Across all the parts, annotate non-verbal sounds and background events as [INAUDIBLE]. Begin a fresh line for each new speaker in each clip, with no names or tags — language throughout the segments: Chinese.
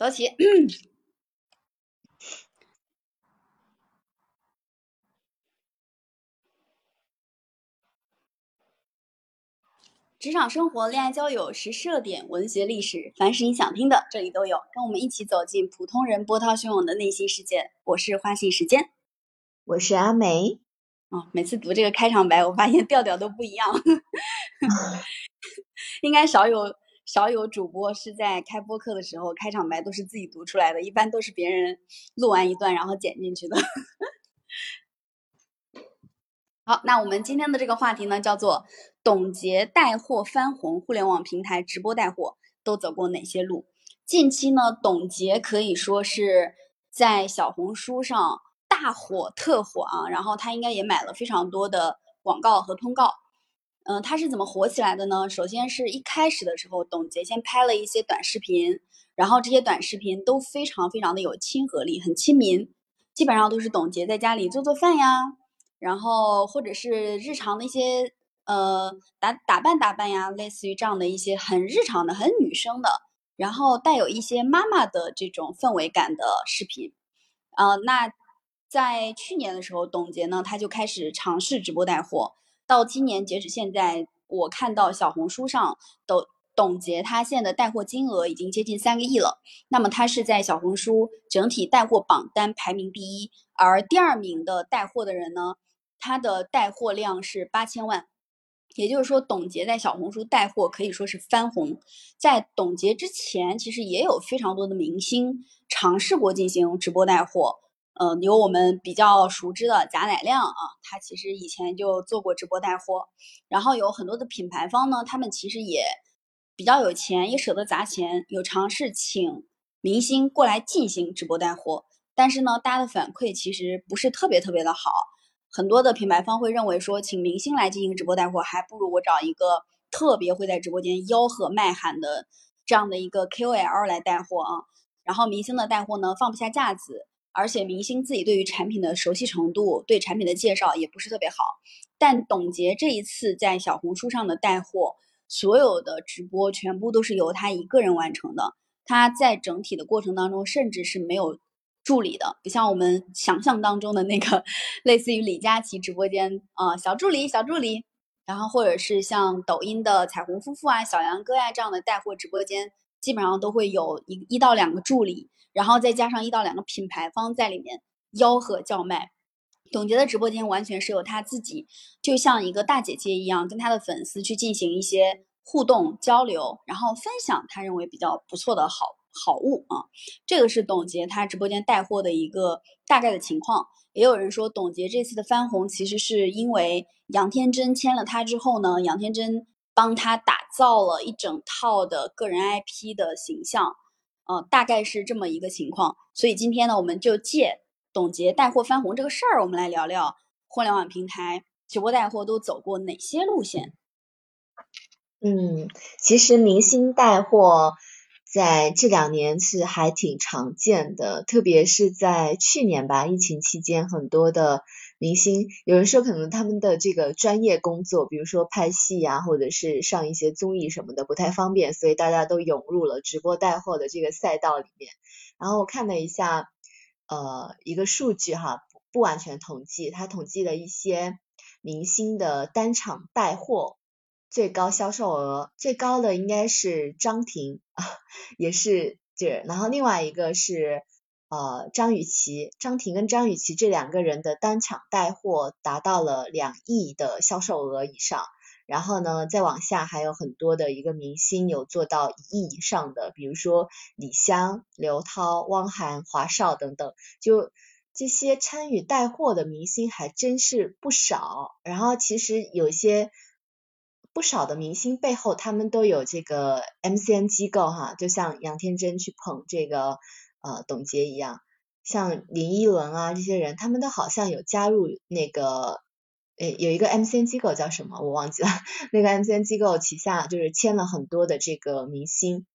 走起！[CLEARS THROAT] 职场生活、恋爱交友、时事热点、文学历史，凡是你想听的，这里都有。跟我们一起走进普通人波涛汹涌的内心世界。我是花信时间，
我是阿梅。
哦，每次读这个开场白，我发现调调都不一样。[LAUGHS] [LAUGHS] 应该少有少有主播是在开播课的时候开场白都是自己读出来的，一般都是别人录完一段然后剪进去的。[LAUGHS] 好，那我们今天的这个话题呢，叫做董洁带货翻红，互联网平台直播带货都走过哪些路？近期呢，董洁可以说是在小红书上大火特火啊，然后她应该也买了非常多的广告和通告。嗯，她是怎么火起来的呢？首先是一开始的时候，董洁先拍了一些短视频，然后这些短视频都非常非常的有亲和力，很亲民，基本上都是董洁在家里做做饭呀。然后或者是日常的一些呃打打扮打扮呀，类似于这样的一些很日常的、很女生的，然后带有一些妈妈的这种氛围感的视频。呃，那在去年的时候，董洁呢，她就开始尝试直播带货。到今年截止现在，我看到小红书上董董洁她现在的带货金额已经接近三个亿了。那么她是在小红书整体带货榜单排名第一，而第二名的带货的人呢？他的带货量是八千万，也就是说，董洁在小红书带货可以说是翻红。在董洁之前，其实也有非常多的明星尝试过进行直播带货。呃，有我们比较熟知的贾乃亮啊，他其实以前就做过直播带货。然后有很多的品牌方呢，他们其实也比较有钱，也舍得砸钱，有尝试请明星过来进行直播带货。但是呢，大家的反馈其实不是特别特别的好。很多的品牌方会认为说，请明星来进行直播带货，还不如我找一个特别会在直播间吆喝卖喊的这样的一个 KOL 来带货啊。然后明星的带货呢，放不下架子，而且明星自己对于产品的熟悉程度，对产品的介绍也不是特别好。但董洁这一次在小红书上的带货，所有的直播全部都是由他一个人完成的。他在整体的过程当中，甚至是没有。助理的不像我们想象当中的那个，类似于李佳琦直播间啊，小助理、小助理，然后或者是像抖音的彩虹夫妇啊、小杨哥呀这样的带货直播间，基本上都会有一一到两个助理，然后再加上一到两个品牌方在里面吆喝叫卖。董洁的直播间完全是由他自己，就像一个大姐姐一样，跟他的粉丝去进行一些互动交流，然后分享他认为比较不错的好。好物啊，这个是董洁她直播间带货的一个大概的情况。也有人说，董洁这次的翻红其实是因为杨天真签了她之后呢，杨天真帮她打造了一整套的个人 IP 的形象，呃，大概是这么一个情况。所以今天呢，我们就借董洁带货翻红这个事儿，我们来聊聊互联网平台直播带货都走过哪些路线。
嗯，其实明星带货。在这两年是还挺常见的，特别是在去年吧，疫情期间，很多的明星，有人说可能他们的这个专业工作，比如说拍戏呀，或者是上一些综艺什么的不太方便，所以大家都涌入了直播带货的这个赛道里面。然后我看了一下，呃，一个数据哈，不完全统计，他统计了一些明星的单场带货。最高销售额最高的应该是张庭啊，[LAUGHS] 也是这，然后另外一个是呃张雨绮，张庭跟张雨绮这两个人的单场带货达到了两亿的销售额以上，然后呢再往下还有很多的一个明星有做到一亿以上的，比如说李湘、刘涛、汪涵、华少等等，就这些参与带货的明星还真是不少，然后其实有些。不少的明星背后，他们都有这个 MCN 机构哈，就像杨天真去捧这个呃董洁一样，像林依轮啊这些人，他们都好像有加入那个呃有一个 MCN 机构叫什么我忘记了，[LAUGHS] 那个 MCN 机构旗下就是签了很多的这个明星，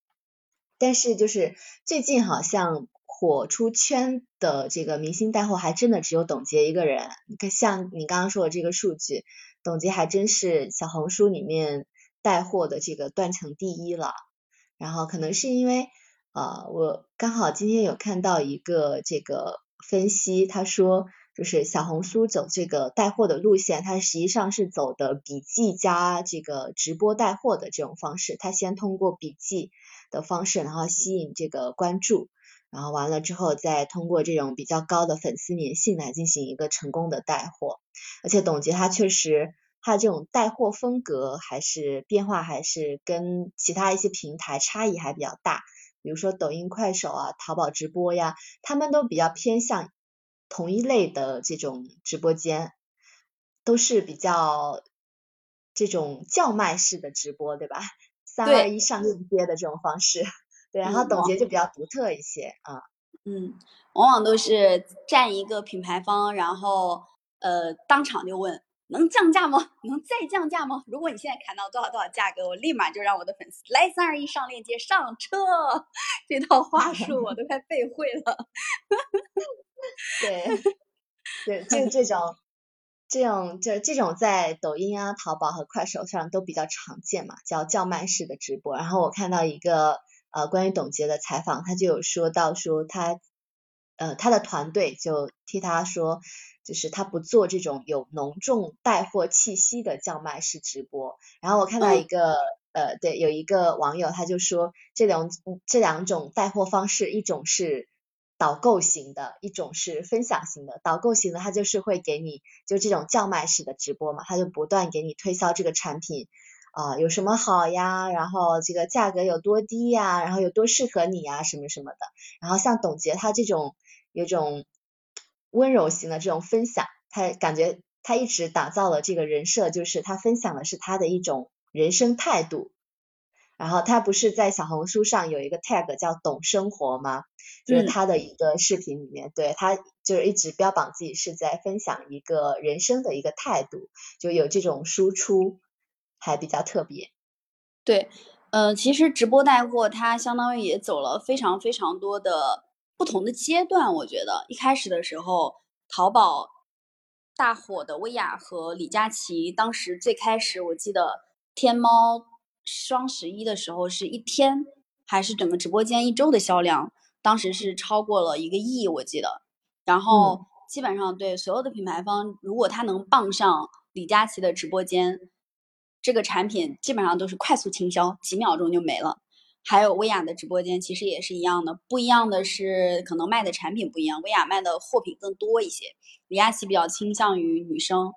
但是就是最近好像火出圈的这个明星带货还真的只有董洁一个人，你看像你刚刚说的这个数据。董洁还真是小红书里面带货的这个断层第一了，然后可能是因为呃，我刚好今天有看到一个这个分析，他说就是小红书走这个带货的路线，它实际上是走的笔记加这个直播带货的这种方式，它先通过笔记的方式，然后吸引这个关注，然后完了之后再通过这种比较高的粉丝粘性来进行一个成功的带货，而且董洁她确实。她这种带货风格还是变化，还是跟其他一些平台差异还比较大。比如说抖音、快手啊、淘宝直播呀，他们都比较偏向同一类的这种直播间，都是比较这种叫卖式的直播，对吧？三二一上链接的这种方式。对，然后董洁就比较独特一些啊。
嗯，往往都是站一个品牌方，然后呃当场就问。能降价吗？[LAUGHS] 能再降价吗？如果你现在砍到多少多少价格，我立马就让我的粉丝来三二一上链接上车。这套话术我都快背会了。[LAUGHS]
对，[LAUGHS] 对，就这种，这种，就这种在抖音啊、淘宝和快手上都比较常见嘛，叫叫卖式的直播。然后我看到一个呃关于董洁的采访，他就有说到说他呃他的团队就替他说。就是他不做这种有浓重带货气息的叫卖式直播。然后我看到一个呃，对，有一个网友他就说，这两这两种带货方式，一种是导购型的，一种是分享型的。导购型的，他就是会给你就这种叫卖式的直播嘛，他就不断给你推销这个产品啊有什么好呀，然后这个价格有多低呀，然后有多适合你呀，什么什么的。然后像董洁他这种有种。温柔型的这种分享，他感觉他一直打造了这个人设，就是他分享的是他的一种人生态度。然后他不是在小红书上有一个 tag 叫懂生活吗？就是他的一个视频里面，对他就是一直标榜自己是在分享一个人生的一个态度，就有这种输出，还比较特别。
对，嗯，其实直播带货它相当于也走了非常非常多的。不同的阶段，我觉得一开始的时候，淘宝大火的薇娅和李佳琦，当时最开始我记得天猫双十一的时候，是一天还是整个直播间一周的销量，当时是超过了一个亿，我记得。然后基本上对所有的品牌方，如果他能傍上李佳琦的直播间，这个产品基本上都是快速倾销，几秒钟就没了。还有薇娅的直播间其实也是一样的，不一样的是可能卖的产品不一样，薇娅卖的货品更多一些，李佳琦比较倾向于女生，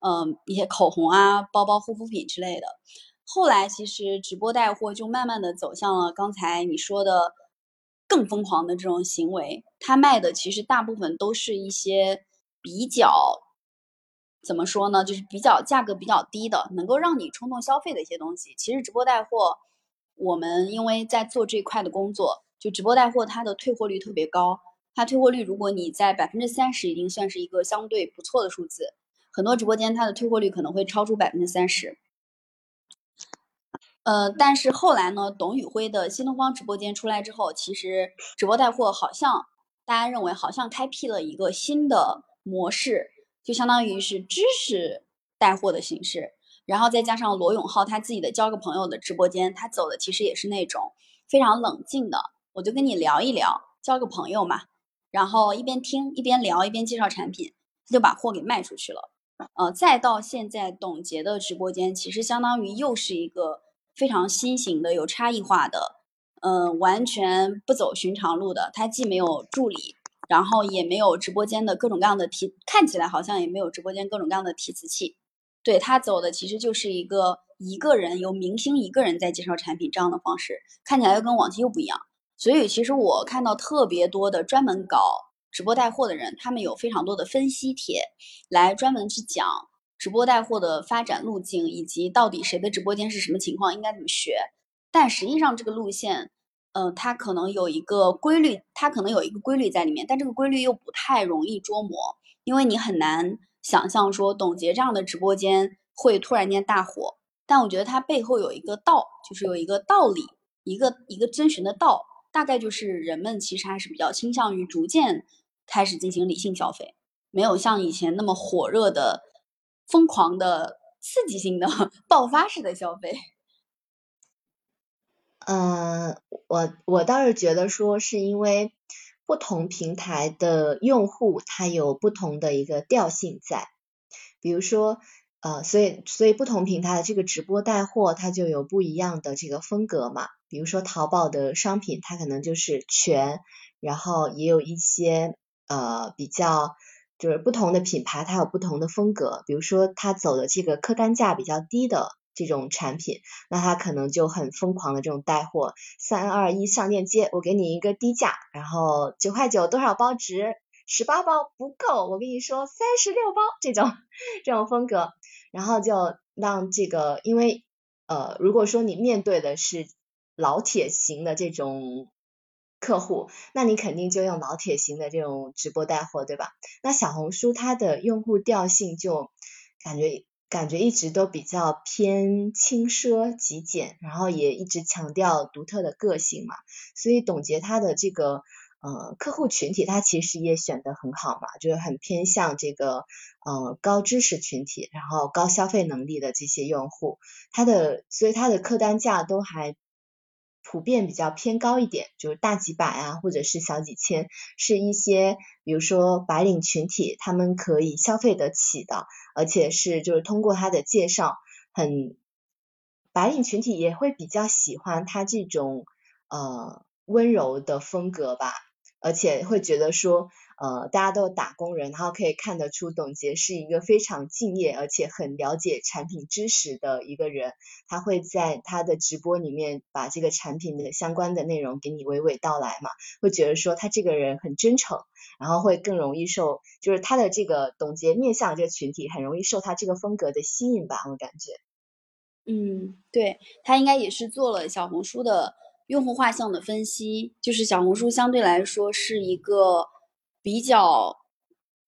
嗯，一些口红啊、包包、护肤品之类的。后来其实直播带货就慢慢的走向了刚才你说的更疯狂的这种行为，他卖的其实大部分都是一些比较怎么说呢，就是比较价格比较低的，能够让你冲动消费的一些东西。其实直播带货。我们因为在做这块的工作，就直播带货，它的退货率特别高。它退货率，如果你在百分之三十，已经算是一个相对不错的数字。很多直播间它的退货率可能会超出百分之三十。呃，但是后来呢，董宇辉的新东方直播间出来之后，其实直播带货好像大家认为好像开辟了一个新的模式，就相当于是知识带货的形式。然后再加上罗永浩他自己的交个朋友的直播间，他走的其实也是那种非常冷静的，我就跟你聊一聊，交个朋友嘛。然后一边听一边聊一边介绍产品，他就把货给卖出去了。呃，再到现在董洁的直播间，其实相当于又是一个非常新型的、有差异化的，嗯，完全不走寻常路的。他既没有助理，然后也没有直播间的各种各样的提，看起来好像也没有直播间各种各样的提词器。对他走的其实就是一个一个人由明星一个人在介绍产品这样的方式，看起来又跟往期又不一样。所以其实我看到特别多的专门搞直播带货的人，他们有非常多的分析帖，来专门去讲直播带货的发展路径，以及到底谁的直播间是什么情况，应该怎么学。但实际上这个路线，嗯，它可能有一个规律，它可能有一个规律在里面，但这个规律又不太容易捉摸，因为你很难。想象说董洁这样的直播间会突然间大火，但我觉得它背后有一个道，就是有一个道理，一个一个遵循的道，大概就是人们其实还是比较倾向于逐渐开始进行理性消费，没有像以前那么火热的、疯狂的、刺激性的 [LAUGHS] 爆发式的消费。
嗯，我我倒是觉得说是因为不同平台的用户他有不同的一个调性在，比如说呃，所以所以不同平台的这个直播带货它就有不一样的这个风格嘛，比如说淘宝的商品它可能就是全，然后也有一些呃比较就是不同的品牌它有不同的风格，比如说它走的这个客单价比较低的。这种产品，那他可能就很疯狂的这种带货，三二一上链接，我给你一个低价，然后九块九多少包值，十八包不够，我跟你说三十六包这种这种风格，然后就让这个，因为呃如果说你面对的是老铁型的这种客户，那你肯定就用老铁型的这种直播带货，对吧？那小红书它的用户调性就感觉。感觉一直都比较偏轻奢极简，然后也一直强调独特的个性嘛，所以董洁她的这个呃客户群体，她其实也选的很好嘛，就是很偏向这个呃高知识群体，然后高消费能力的这些用户，她的所以她的客单价都还。普遍比较偏高一点，就是大几百啊，或者是小几千，是一些比如说白领群体他们可以消费得起的，而且是就是通过他的介绍，很白领群体也会比较喜欢他这种呃温柔的风格吧，而且会觉得说。呃，大家都打工人，然后可以看得出董洁是一个非常敬业而且很了解产品知识的一个人。他会在他的直播里面把这个产品的相关的内容给你娓娓道来嘛，会觉得说他这个人很真诚，然后会更容易受，就是他的这个董洁面向这个群体很容易受他这个风格的吸引吧，我感觉。
嗯，对他应该也是做了小红书的用户画像的分析，就是小红书相对来说是一个。比较，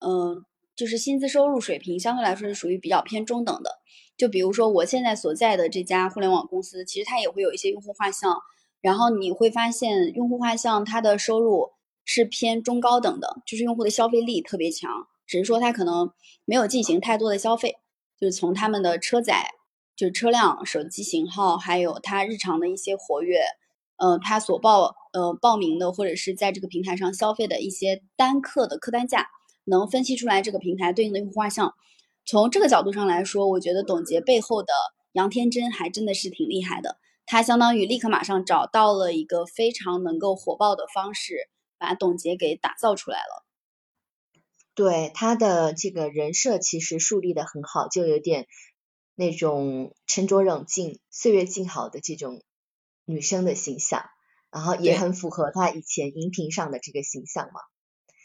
嗯，就是薪资收入水平相对来说是属于比较偏中等的。就比如说我现在所在的这家互联网公司，其实它也会有一些用户画像，然后你会发现用户画像它的收入是偏中高等的，就是用户的消费力特别强，只是说它可能没有进行太多的消费，就是从他们的车载，就是车辆、手机型号，还有他日常的一些活跃。呃，他所报呃报名的或者是在这个平台上消费的一些单客的客单价，能分析出来这个平台对应的用户画像。从这个角度上来说，我觉得董洁背后的杨天真还真的是挺厉害的。他相当于立刻马上找到了一个非常能够火爆的方式，把董洁给打造出来了。
对他的这个人设其实树立的很好，就有点那种沉着冷静、岁月静好的这种。女生的形象，然后也很符合她以前荧屏上的这个形象嘛。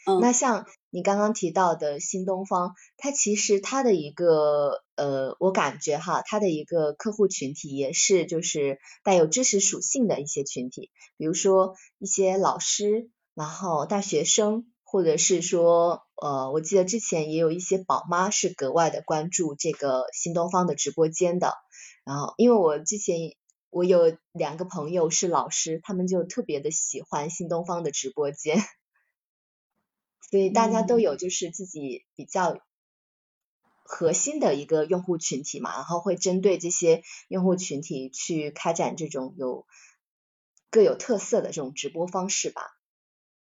嗯，
那像你刚刚提到的新东方，它其实它的一个呃，我感觉哈，它的一个客户群体也是就是带有知识属性的一些群体，比如说一些老师，然后大学生，或者是说呃，我记得之前也有一些宝妈是格外的关注这个新东方的直播间的。然后因为我之前。我有两个朋友是老师，他们就特别的喜欢新东方的直播间，所以大家都有就是自己比较核心的一个用户群体嘛，然后会针对这些用户群体去开展这种有各有特色的这种直播方式吧。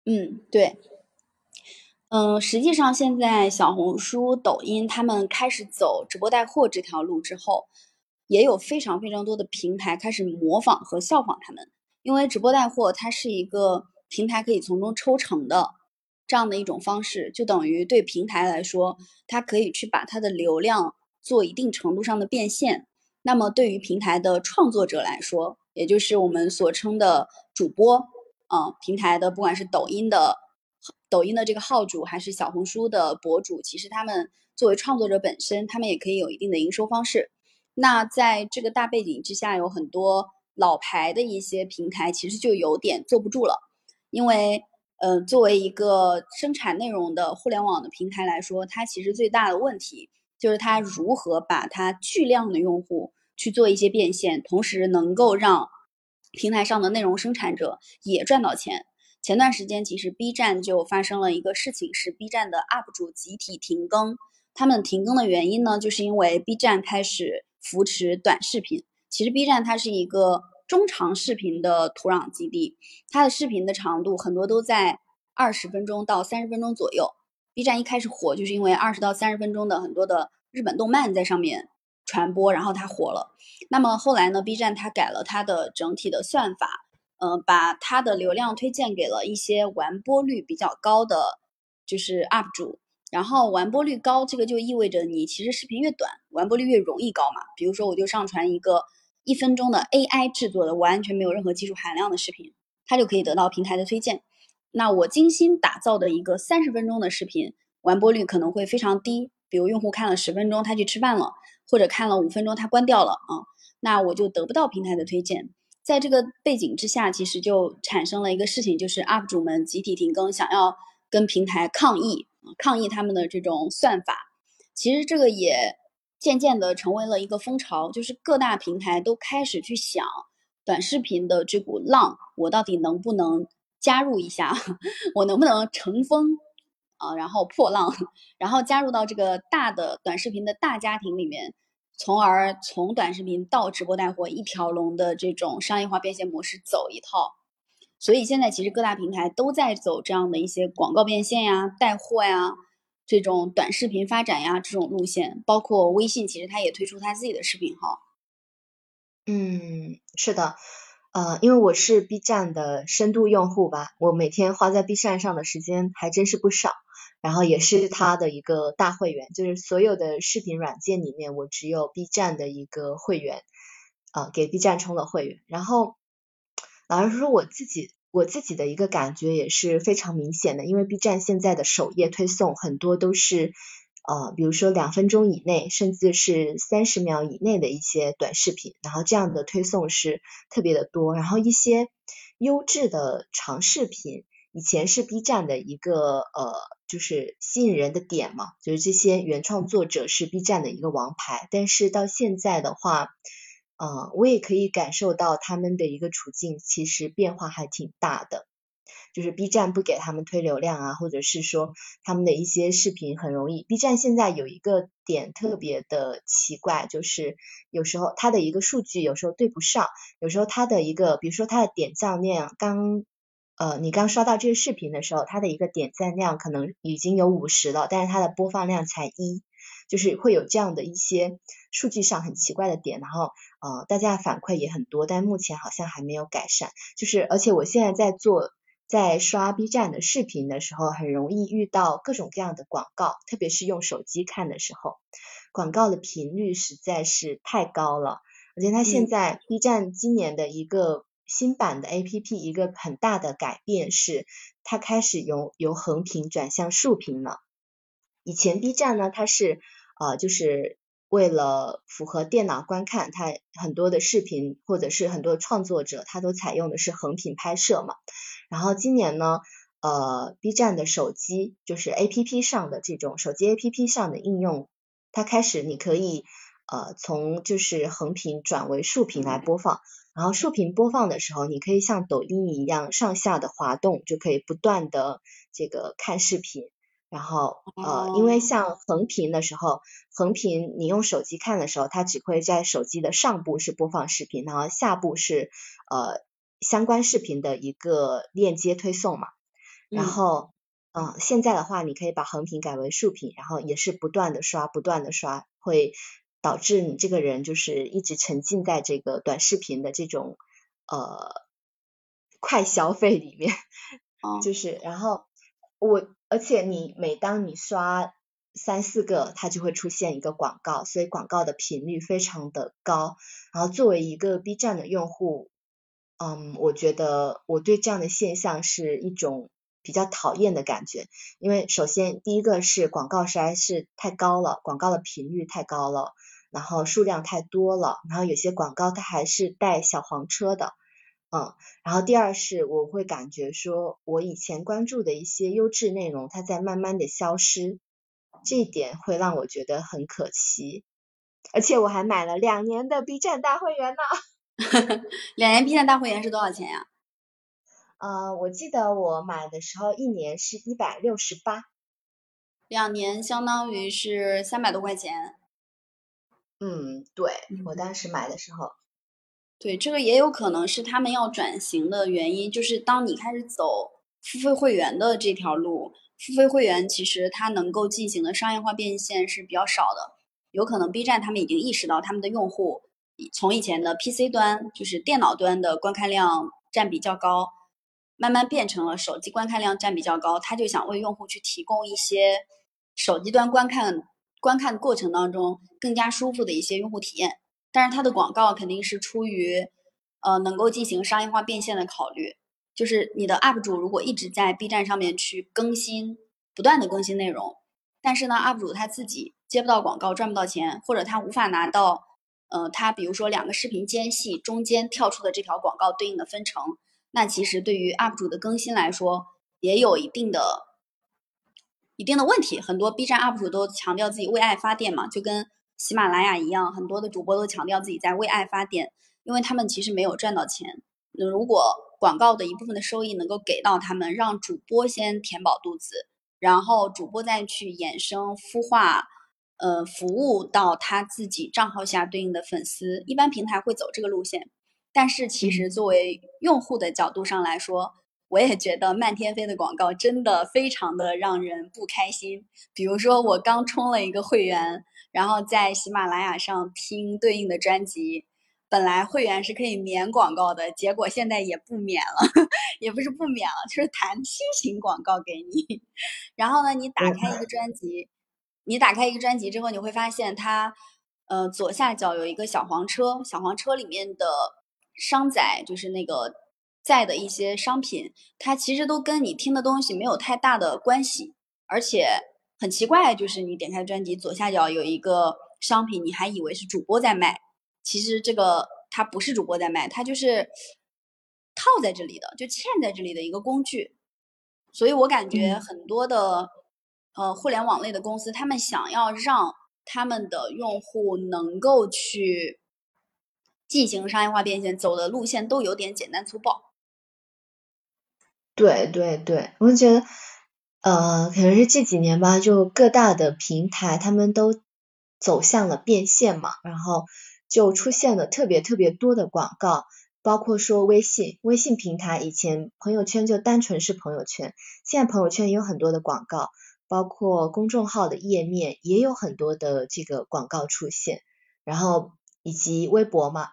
嗯，对，嗯，实际上现在小红书、抖音他们开始走直播带货这条路之后。也有非常非常多的平台开始模仿和效仿他们，因为直播带货它是一个平台可以从中抽成的这样的一种方式，就等于对平台来说，它可以去把它的流量做一定程度上的变现。那么对于平台的创作者来说，也就是我们所称的主播啊，平台的不管是抖音的抖音的这个号主，还是小红书的博主，其实他们作为创作者本身，他们也可以有一定的营收方式。那在这个大背景之下，有很多老牌的一些平台其实就有点坐不住了，因为，呃，作为一个生产内容的互联网的平台来说，它其实最大的问题就是它如何把它巨量的用户去做一些变现，同时能够让平台上的内容生产者也赚到钱。前段时间其实 B 站就发生了一个事情，是 B 站的 UP 主集体停更，他们停更的原因呢，就是因为 B 站开始。扶持短视频，其实 B 站它是一个中长视频的土壤基地，它的视频的长度很多都在二十分钟到三十分钟左右。B 站一开始火就是因为二十到三十分钟的很多的日本动漫在上面传播，然后它火了。那么后来呢，B 站它改了它的整体的算法，嗯，把它的流量推荐给了一些完播率比较高的就是 UP 主。然后完播率高，这个就意味着你其实视频越短，完播率越容易高嘛。比如说，我就上传一个一分钟的 AI 制作的完全没有任何技术含量的视频，它就可以得到平台的推荐。那我精心打造的一个三十分钟的视频，完播率可能会非常低。比如用户看了十分钟，他去吃饭了，或者看了五分钟，他关掉了啊，那我就得不到平台的推荐。在这个背景之下，其实就产生了一个事情，就是 UP 主们集体停更，想要跟平台抗议。抗议他们的这种算法，其实这个也渐渐的成为了一个风潮，就是各大平台都开始去想短视频的这股浪，我到底能不能加入一下？[LAUGHS] 我能不能乘风啊？然后破浪，然后加入到这个大的短视频的大家庭里面，从而从短视频到直播带货一条龙的这种商业化变现模式走一套。所以现在其实各大平台都在走这样的一些广告变现呀、带货呀、这种短视频发展呀这种路线，包括微信，其实它也推出它自己的视频号。
嗯，是的，呃，因为我是 B 站的深度用户吧，我每天花在 B 站上的时间还真是不少，然后也是它的一个大会员，就是所有的视频软件里面，我只有 B 站的一个会员，啊，给 B 站充了会员，然后。老实说，我自己我自己的一个感觉也是非常明显的，因为 B 站现在的首页推送很多都是呃，比如说两分钟以内，甚至是三十秒以内的一些短视频，然后这样的推送是特别的多。然后一些优质的长视频，以前是 B 站的一个呃，就是吸引人的点嘛，就是这些原创作者是 B 站的一个王牌，但是到现在的话。呃，我也可以感受到他们的一个处境，其实变化还挺大的。就是 B 站不给他们推流量啊，或者是说他们的一些视频很容易。B 站现在有一个点特别的奇怪，就是有时候它的一个数据有时候对不上，有时候它的一个，比如说它的点赞量刚呃，你刚刷到这个视频的时候，它的一个点赞量可能已经有五十了，但是它的播放量才一。就是会有这样的一些数据上很奇怪的点，然后呃大家反馈也很多，但目前好像还没有改善。就是而且我现在在做在刷 B 站的视频的时候，很容易遇到各种各样的广告，特别是用手机看的时候，广告的频率实在是太高了。而且它现在 B 站今年的一个新版的 APP 一个很大的改变是，它开始由由横屏转向竖屏了。以前 B 站呢，它是呃，就是为了符合电脑观看，它很多的视频或者是很多创作者，他都采用的是横屏拍摄嘛。然后今年呢，呃，B 站的手机就是 A P P 上的这种手机 A P P 上的应用，它开始你可以呃从就是横屏转为竖屏来播放。然后竖屏播放的时候，你可以像抖音一样上下的滑动，就可以不断的这个看视频。然后呃，因为像横屏的时候，横屏你用手机看的时候，它只会在手机的上部是播放视频，然后下部是呃相关视频的一个链接推送嘛。然后嗯，现在的话，你可以把横屏改为竖屏，然后也是不断的刷，不断的刷，会导致你这个人就是一直沉浸在这个短视频的这种呃快消费里面，就是然后我。而且你每当你刷三四个，它就会出现一个广告，所以广告的频率非常的高。然后作为一个 B 站的用户，嗯，我觉得我对这样的现象是一种比较讨厌的感觉。因为首先第一个是广告实在是太高了，广告的频率太高了，然后数量太多了，然后有些广告它还是带小黄车的。嗯，然后第二是我会感觉说，我以前关注的一些优质内容，它在慢慢的消失，这一点会让我觉得很可惜。而且我还买了两年的 B 站大会员呢。[LAUGHS]
两年 B 站大会员是多少钱呀？
呃，我记得我买的时候一年是一百六十八。
两年相当于是三百多块钱。
嗯，对，我当时买的时候。
对，这个也有可能是他们要转型的原因，就是当你开始走付费会员的这条路，付费会员其实它能够进行的商业化变现是比较少的，有可能 B 站他们已经意识到他们的用户从以前的 PC 端，就是电脑端的观看量占比较高，慢慢变成了手机观看量占比较高，他就想为用户去提供一些手机端观看观看过程当中更加舒服的一些用户体验。但是它的广告肯定是出于，呃，能够进行商业化变现的考虑。就是你的 UP 主如果一直在 B 站上面去更新，不断的更新内容，但是呢，UP 主他自己接不到广告，赚不到钱，或者他无法拿到，呃，他比如说两个视频间隙中间跳出的这条广告对应的分成，那其实对于 UP 主的更新来说，也有一定的一定的问题。很多 B 站 UP 主都强调自己为爱发电嘛，就跟。喜马拉雅一样，很多的主播都强调自己在为爱发电，因为他们其实没有赚到钱。那如果广告的一部分的收益能够给到他们，让主播先填饱肚子，然后主播再去衍生孵化，呃，服务到他自己账号下对应的粉丝，一般平台会走这个路线。但是其实作为用户的角度上来说，我也觉得漫天飞的广告真的非常的让人不开心。比如说我刚充了一个会员。然后在喜马拉雅上听对应的专辑，本来会员是可以免广告的，结果现在也不免了，[LAUGHS] 也不是不免了，就是弹新型广告给你。然后呢，你打开一个专辑，你打开一个专辑之后，你会发现它，呃，左下角有一个小黄车，小黄车里面的商载就是那个在的一些商品，它其实都跟你听的东西没有太大的关系，而且。很奇怪，就是你点开专辑左下角有一个商品，你还以为是主播在卖，其实这个它不是主播在卖，它就是套在这里的，就嵌在这里的一个工具。所以我感觉很多的呃互联网类的公司，他们想要让他们的用户能够去进行商业化变现，走的路线都有点简单粗暴。
对对对，我觉得。呃，可能是这几年吧，就各大的平台他们都走向了变现嘛，然后就出现了特别特别多的广告，包括说微信，微信平台以前朋友圈就单纯是朋友圈，现在朋友圈也有很多的广告，包括公众号的页面也有很多的这个广告出现，然后以及微博嘛，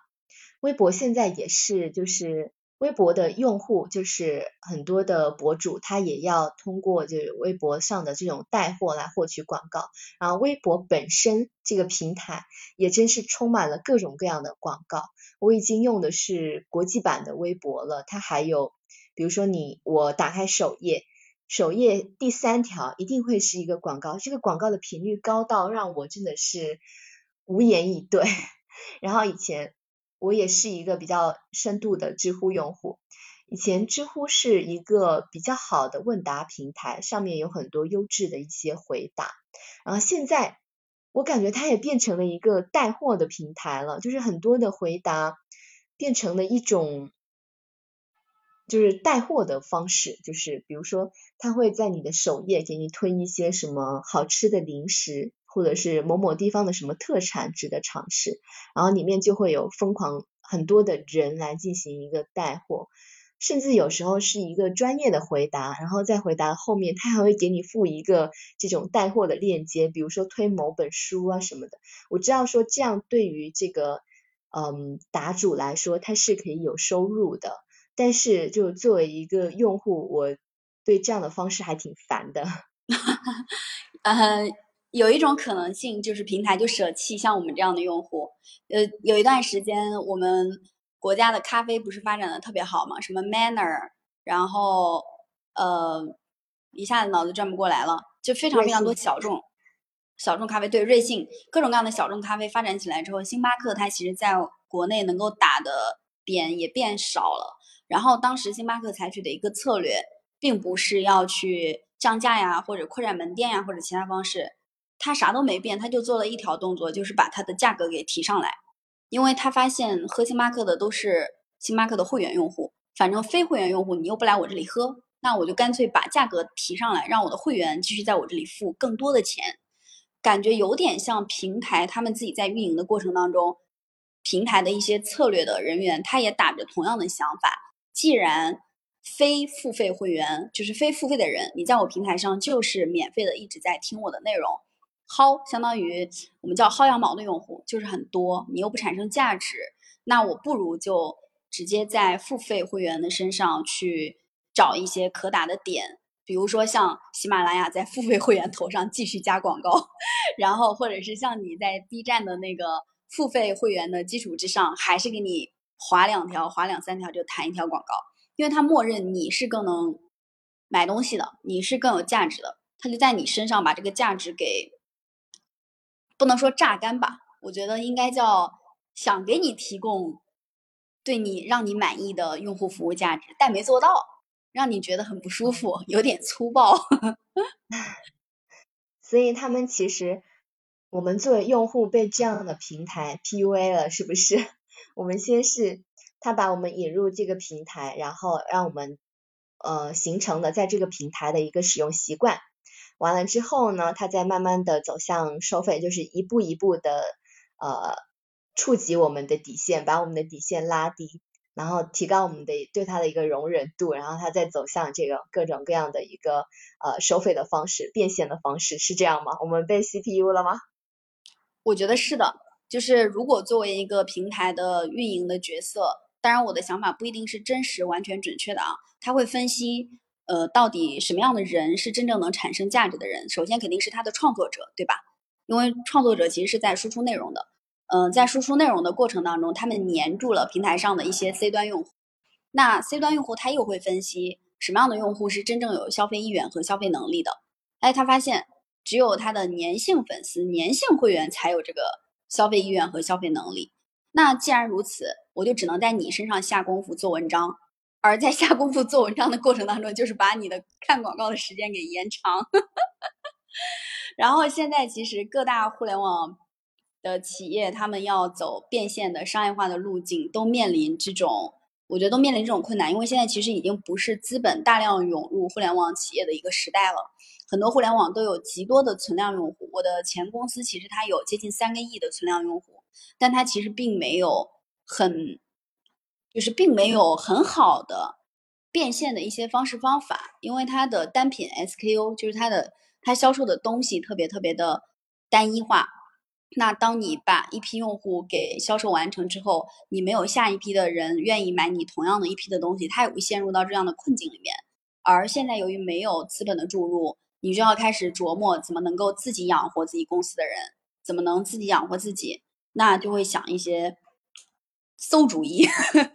微博现在也是就是。微博的用户就是很多的博主，他也要通过就是微博上的这种带货来获取广告。然后微博本身这个平台也真是充满了各种各样的广告。我已经用的是国际版的微博了，它还有比如说你我打开首页，首页第三条一定会是一个广告，这个广告的频率高到让我真的是无言以对。[LAUGHS] 然后以前。我也是一个比较深度的知乎用户。以前知乎是一个比较好的问答平台，上面有很多优质的一些回答。然后现在我感觉它也变成了一个带货的平台了，就是很多的回答变成了一种就是带货的方式，就是比如说它会在你的首页给你推一些什么好吃的零食。或者是某某地方的什么特产值得尝试，然后里面就会有疯狂很多的人来进行一个带货，甚至有时候是一个专业的回答，然后再回答后面他还会给你附一个这种带货的链接，比如说推某本书啊什么的。我知道说这样对于这个嗯答主来说他是可以有收入的，但是就作为一个用户，我对这样的方式还挺烦的。
嗯。[LAUGHS] 有一种可能性就是平台就舍弃像我们这样的用户。呃，有一段时间我们国家的咖啡不是发展的特别好嘛，什么 Manner，然后呃一下子脑子转不过来了，就非常非常多小众小众咖啡，对瑞幸各种各样的小众咖啡发展起来之后，星巴克它其实在国内能够打的点也变少了。然后当时星巴克采取的一个策略，并不是要去降价呀，或者扩展门店呀，或者其他方式。他啥都没变，他就做了一条动作，就是把它的价格给提上来，因为他发现喝星巴克的都是星巴克的会员用户，反正非会员用户你又不来我这里喝，那我就干脆把价格提上来，让我的会员继续在我这里付更多的钱，感觉有点像平台他们自己在运营的过程当中，平台的一些策略的人员，他也打着同样的想法。既然非付费会员就是非付费的人，你在我平台上就是免费的，一直在听我的内容，薅相当于我们叫薅羊毛的用户就是很多，你又不产生价值，那我不如就直接在付费会员的身上去找一些可打的点，比如说像喜马拉雅在付费会员头上继续加广告，[LAUGHS] 然后或者是像你在 B 站的那个付费会员的基础之上，还是给你划两条、划两三条就弹一条广告。因为它默认你是更能买东西的，你是更有价值的，它就在你身上把这个价值给不能说榨干吧，我觉得应该叫想给你提供对你让你满意的用户服务价值，但没做到，让你觉得很不舒服，有点粗暴。[LAUGHS]
所以他们其实我们作为用户被这样的平台 PUA 了，是不是？[LAUGHS] 我们先是。他把我们引入这个平台，然后让我们呃形成了在这个平台的一个使用习惯。完了之后呢，他再慢慢的走向收费，就是一步一步的呃触及我们的底线，把我们的底线拉低，然后提高我们的对他的一个容忍度，然后他再走向这个各种各样的一个呃收费的方式、变现的方式，是这样吗？我们被 CPU 了吗？
我觉得是的，就是如果作为一个平台的运营的角色。当然，我的想法不一定是真实、完全准确的啊。他会分析，呃，到底什么样的人是真正能产生价值的人。首先肯定是他的创作者，对吧？因为创作者其实是在输出内容的。嗯，在输出内容的过程当中，他们黏住了平台上的一些 C 端用户。那 C 端用户他又会分析什么样的用户是真正有消费意愿和消费能力的。哎，他发现只有他的粘性粉丝、粘性会员才有这个消费意愿和消费能力。那既然如此，我就只能在你身上下功夫做文章，而在下功夫做文章的过程当中，就是把你的看广告的时间给延长。[LAUGHS] 然后现在其实各大互联网的企业，他们要走变现的商业化的路径，都面临这种，我觉得都面临这种困难，因为现在其实已经不是资本大量涌入互联网企业的一个时代了，很多互联网都有极多的存量用户。我的前公司其实它有接近三个亿的存量用户。但它其实并没有很，就是并没有很好的变现的一些方式方法，因为它的单品 SKU 就是它的它销售的东西特别特别的单一化。那当你把一批用户给销售完成之后，你没有下一批的人愿意买你同样的一批的东西，它也会陷入到这样的困境里面。而现在由于没有资本的注入，你就要开始琢磨怎么能够自己养活自己公司的人，怎么能自己养活自己。那就会想一些馊主意，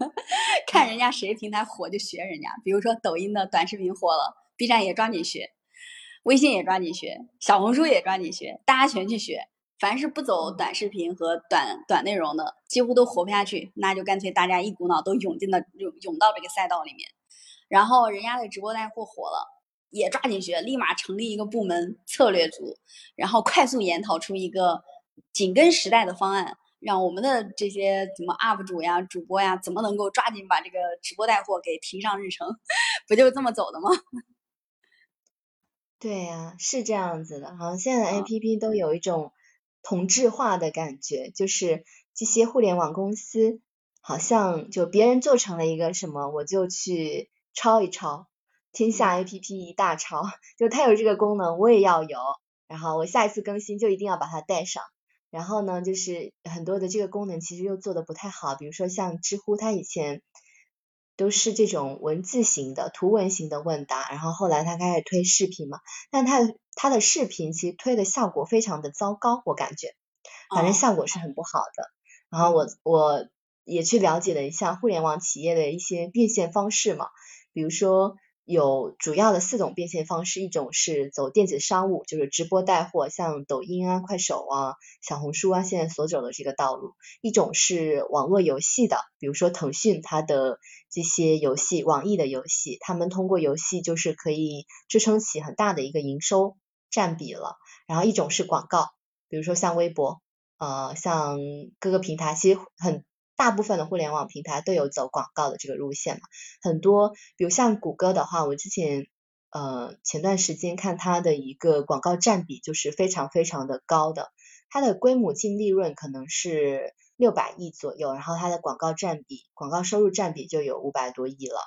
[LAUGHS] 看人家谁平台火就学人家。比如说抖音的短视频火了，B 站也抓紧学，微信也抓紧学，小红书也抓紧学，大家全去学。凡是不走短视频和短短内容的，几乎都活不下去。那就干脆大家一股脑都涌进了涌涌到这个赛道里面。然后人家的直播带货火了，也抓紧学，立马成立一个部门策略组，然后快速研讨出一个。紧跟时代的方案，让我们的这些什么 UP 主呀、主播呀，怎么能够抓紧把这个直播带货给提上日程？[LAUGHS] 不就这么走的吗？[LAUGHS]
对呀，是这样子的。好像现在 APP 都有一种同质化的感觉，就是这些互联网公司好像就别人做成了一个什么，我就去抄一抄，天下 APP 一大抄，[LAUGHS] 就它有这个功能，我也要有，然后我下一次更新就一定要把它带上。然后呢，就是很多的这个功能其实又做的不太好，比如说像知乎，它以前都是这种文字型的、图文型的问答，然后后来它开始推视频嘛，但它它的视频其实推的效果非常的糟糕，我感觉，反正效果是很不好的。然后我我也去了解了一下互联网企业的一些变现方式嘛，比如说。有主要的四种变现方式，一种是走电子商务，就是直播带货，像抖音啊、快手啊、小红书啊，现在所走的这个道路；一种是网络游戏的，比如说腾讯它的这些游戏，网易的游戏，他们通过游戏就是可以支撑起很大的一个营收占比了。然后一种是广告，比如说像微博，呃，像各个平台，其实很。大部分的互联网平台都有走广告的这个路线嘛，很多，比如像谷歌的话，我之前呃前段时间看它的一个广告占比就是非常非常的高的，它的规模净利润可能是六百亿左右，然后它的广告占比、广告收入占比就有五百多亿了。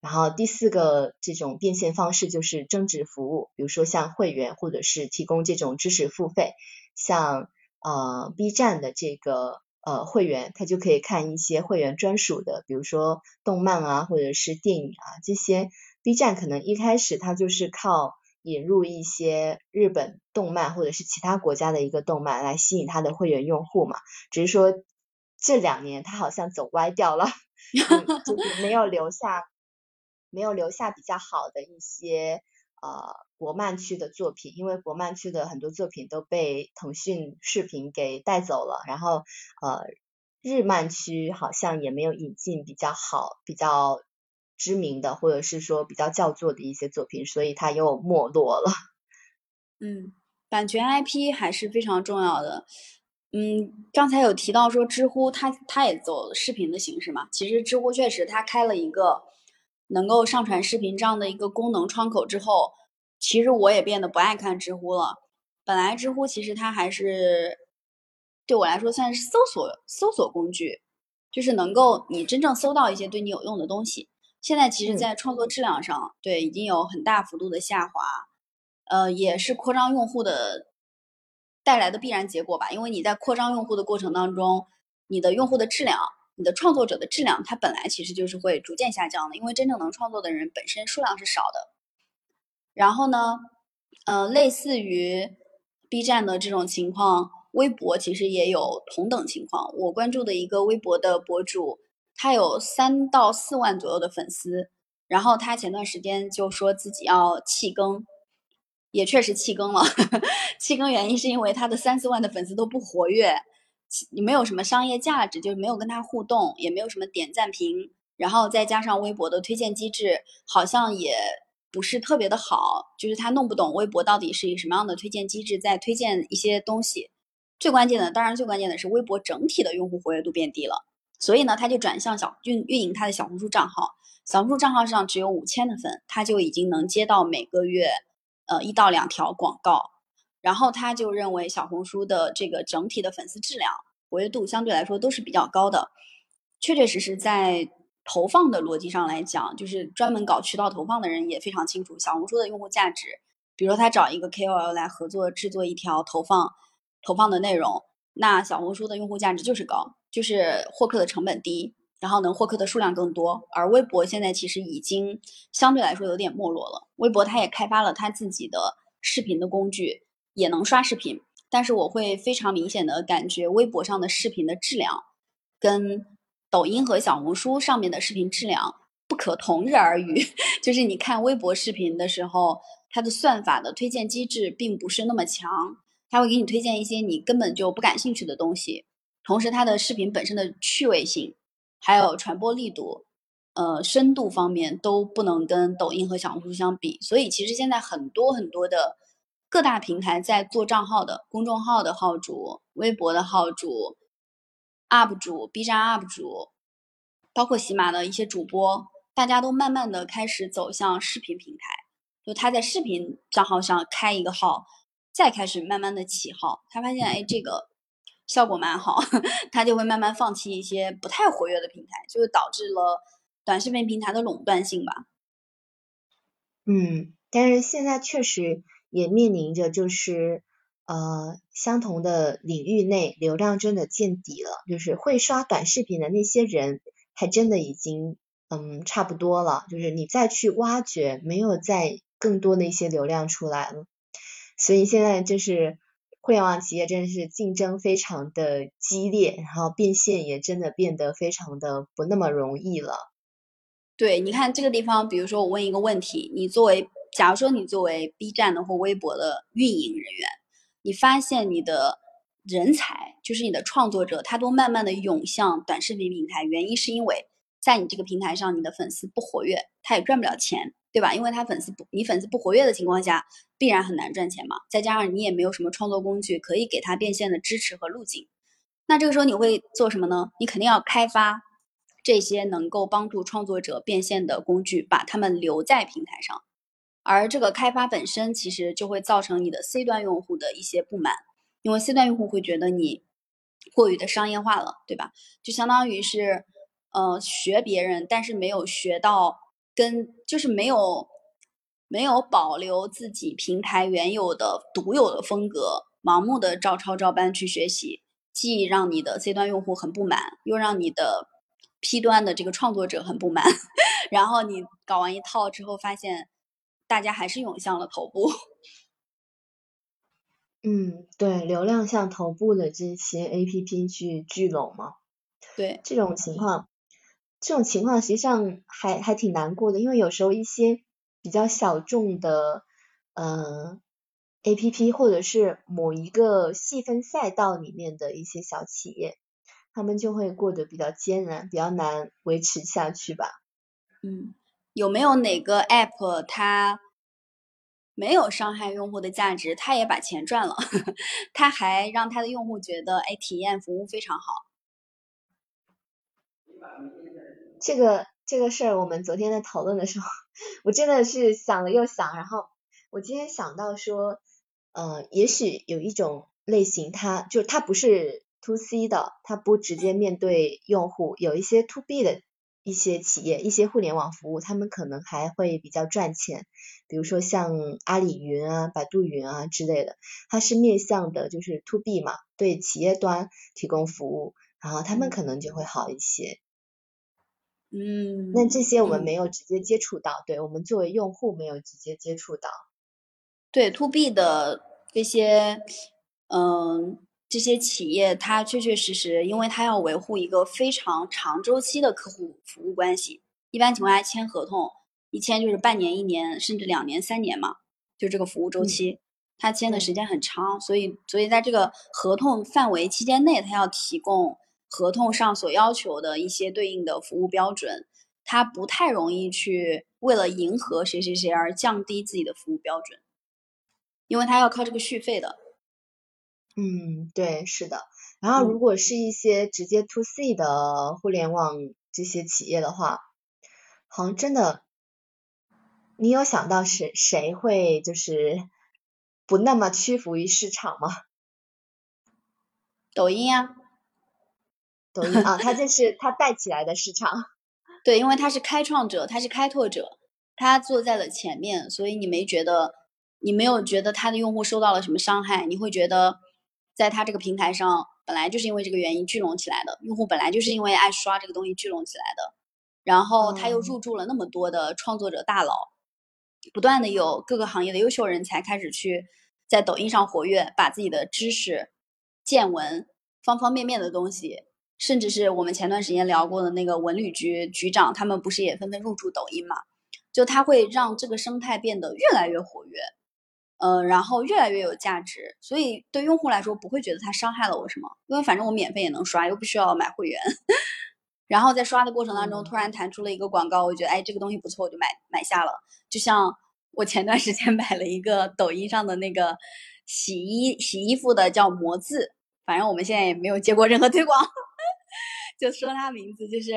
然后第四个这种变现方式就是增值服务，比如说像会员或者是提供这种知识付费，像呃 B 站的这个呃会员，他就可以看一些会员专属的，比如说动漫啊或者是电影啊这些。B 站可能一开始它就是靠引入一些日本动漫或者是其他国家的一个动漫来吸引它的会员用户嘛，只是说这两年它好像走歪掉了，[LAUGHS] 就是没有留下。没有留下比较好的一些呃国漫区的作品，因为国漫区的很多作品都被腾讯视频给带走了，然后呃日漫区好像也没有引进比较好、比较知名的或者是说比较叫座的一些作品，所以它又没落了。
嗯，版权 IP 还是非常重要的。嗯，刚才有提到说知乎它它也走视频的形式嘛，其实知乎确实它开了一个。能够上传视频这样的一个功能窗口之后，其实我也变得不爱看知乎了。本来知乎其实它还是对我来说算是搜索搜索工具，就是能够你真正搜到一些对你有用的东西。现在其实，在创作质量上，对已经有很大幅度的下滑，呃，也是扩张用户的带来的必然结果吧。因为你在扩张用户的过程当中，你的用户的质量。你的创作者的质量，它本来其实就是会逐渐下降的，因为真正能创作的人本身数量是少的。然后呢，呃，类似于 B 站的这种情况，微博其实也有同等情况。我关注的一个微博的博主，他有三到四万左右的粉丝，然后他前段时间就说自己要弃更，也确实弃更了。[LAUGHS] 弃更原因是因为他的三四万的粉丝都不活跃。你没有什么商业价值，就是没有跟他互动，也没有什么点赞评，然后再加上微博的推荐机制好像也不是特别的好，就是他弄不懂微博到底是以什么样的推荐机制在推荐一些东西。最关键的，当然最关键的是微博整体的用户活跃度变低了，所以呢，他就转向小运运营他的小红书账号，小红书账号上只有五千的粉，他就已经能接到每个月呃一到两条广告。然后他就认为小红书的这个整体的粉丝质量、活跃度相对来说都是比较高的，确确实实在投放的逻辑上来讲，就是专门搞渠道投放的人也非常清楚小红书的用户价值。比如说他找一个 KOL 来合作制作一条投放投放的内容，那小红书的用户价值就是高，就是获客的成本低，然后能获客的数量更多。而微博现在其实已经相对来说有点没落了，微博它也开发了它自己的视频的工具。也能刷视频，但是我会非常明显的感觉微博上的视频的质量，跟抖音和小红书上面的视频质量不可同日而语。[LAUGHS] 就是你看微博视频的时候，它的算法的推荐机制并不是那么强，它会给你推荐一些你根本就不感兴趣的东西。同时，它的视频本身的趣味性，还有传播力度，呃，深度方面都不能跟抖音和小红书相比。所以，其实现在很多很多的。各大平台在做账号的公众号的号主、微博的号主、UP 主、B 站 UP 主，包括喜马的一些主播，大家都慢慢的开始走向视频平台。就他在视频账号上开一个号，再开始慢慢的起号，他发现哎这个效果蛮好，[LAUGHS] 他就会慢慢放弃一些不太活跃的平台，就导致了短视频平台的垄断性吧。
嗯，但是现在确实。也面临着就是呃相同的领域内流量真的见底了，就是会刷短视频的那些人还真的已经嗯差不多了，就是你再去挖掘没有再更多的一些流量出来了，所以现在就是互联网企业真的是竞争非常的激烈，然后变现也真的变得非常的不那么容易了。
对，你看这个地方，比如说我问一个问题，你作为。假如说你作为 B 站的或微博的运营人员，你发现你的人才就是你的创作者，他都慢慢的涌向短视频平台，原因是因为在你这个平台上，你的粉丝不活跃，他也赚不了钱，对吧？因为他粉丝不，你粉丝不活跃的情况下，必然很难赚钱嘛。再加上你也没有什么创作工具可以给他变现的支持和路径，那这个时候你会做什么呢？你肯定要开发这些能够帮助创作者变现的工具，把他们留在平台上。而这个开发本身其实就会造成你的 C 端用户的一些不满，因为 C 端用户会觉得你过于的商业化了，对吧？就相当于是，呃，学别人，但是没有学到跟，就是没有没有保留自己平台原有的独有的风格，盲目的照抄照搬去学习，既让你的 C 端用户很不满，又让你的 P 端的这个创作者很不满，[LAUGHS] 然后你搞完一套之后，发现大家还是涌向了头部。[LAUGHS]
嗯，对，流量向头部的这些 A P P 去聚拢嘛，
对
这种情况，这种情况实际上还还挺难过的，因为有时候一些比较小众的呃 A P P 或者是某一个细分赛道里面的一些小企业，他们就会过得比较艰难，比较难维持下去吧。
嗯，有没有哪个 App 它？没有伤害用户的价值，他也把钱赚了，[LAUGHS] 他还让他的用户觉得，哎，体验服务非常好。
这个这个事儿，我们昨天在讨论的时候，我真的是想了又想，然后我今天想到说，呃，也许有一种类型，它就它不是 to C 的，它不直接面对用户，有一些 to B 的。一些企业、一些互联网服务，他们可能还会比较赚钱，比如说像阿里云啊、百度云啊之类的，它是面向的，就是 to B 嘛，对企业端提供服务，然后他们可能就会好一些。
嗯。
那这些我们没有直接接触到，对我们作为用户没有直接接触到。
对 to B 的这些，嗯。这些企业，它确确实实，因为它要维护一个非常长周期的客户服务关系。一般情况下，签合同一签就是半年、一年，甚至两年、三年嘛，就这个服务周期，它签的时间很长。所以，所以在这个合同范围期间内，它要提供合同上所要求的一些对应的服务标准。它不太容易去为了迎合谁谁谁而降低自己的服务标准，因为它要靠这个续费的。
嗯，对，是的。然后，如果是一些直接 to C 的互联网这些企业的话，好像真的，你有想到谁谁会就是不那么屈服于市场吗？
抖音呀，
抖音啊，它这 [LAUGHS] 是它带起来的市场。[LAUGHS]
对，因为它是开创者，它是开拓者，它坐在了前面，所以你没觉得，你没有觉得它的用户受到了什么伤害，你会觉得。在他这个平台上，本来就是因为这个原因聚拢起来的，用户本来就是因为爱刷这个东西聚拢起来的，然后他又入驻了那么多的创作者大佬，不断的有各个行业的优秀人才开始去在抖音上活跃，把自己的知识、见闻、方方面面的东西，甚至是我们前段时间聊过的那个文旅局局长，他们不是也纷纷入驻抖音嘛？就他会让这个生态变得越来越活跃。呃，然后越来越有价值，所以对用户来说不会觉得它伤害了我什么，因为反正我免费也能刷，又不需要买会员。[LAUGHS] 然后在刷的过程当中，突然弹出了一个广告，我觉得哎这个东西不错，我就买买下了。就像我前段时间 [LAUGHS] 买了一个抖音上的那个洗衣洗衣服的叫魔字，反正我们现在也没有接过任何推广，[LAUGHS] 就说它名字，就是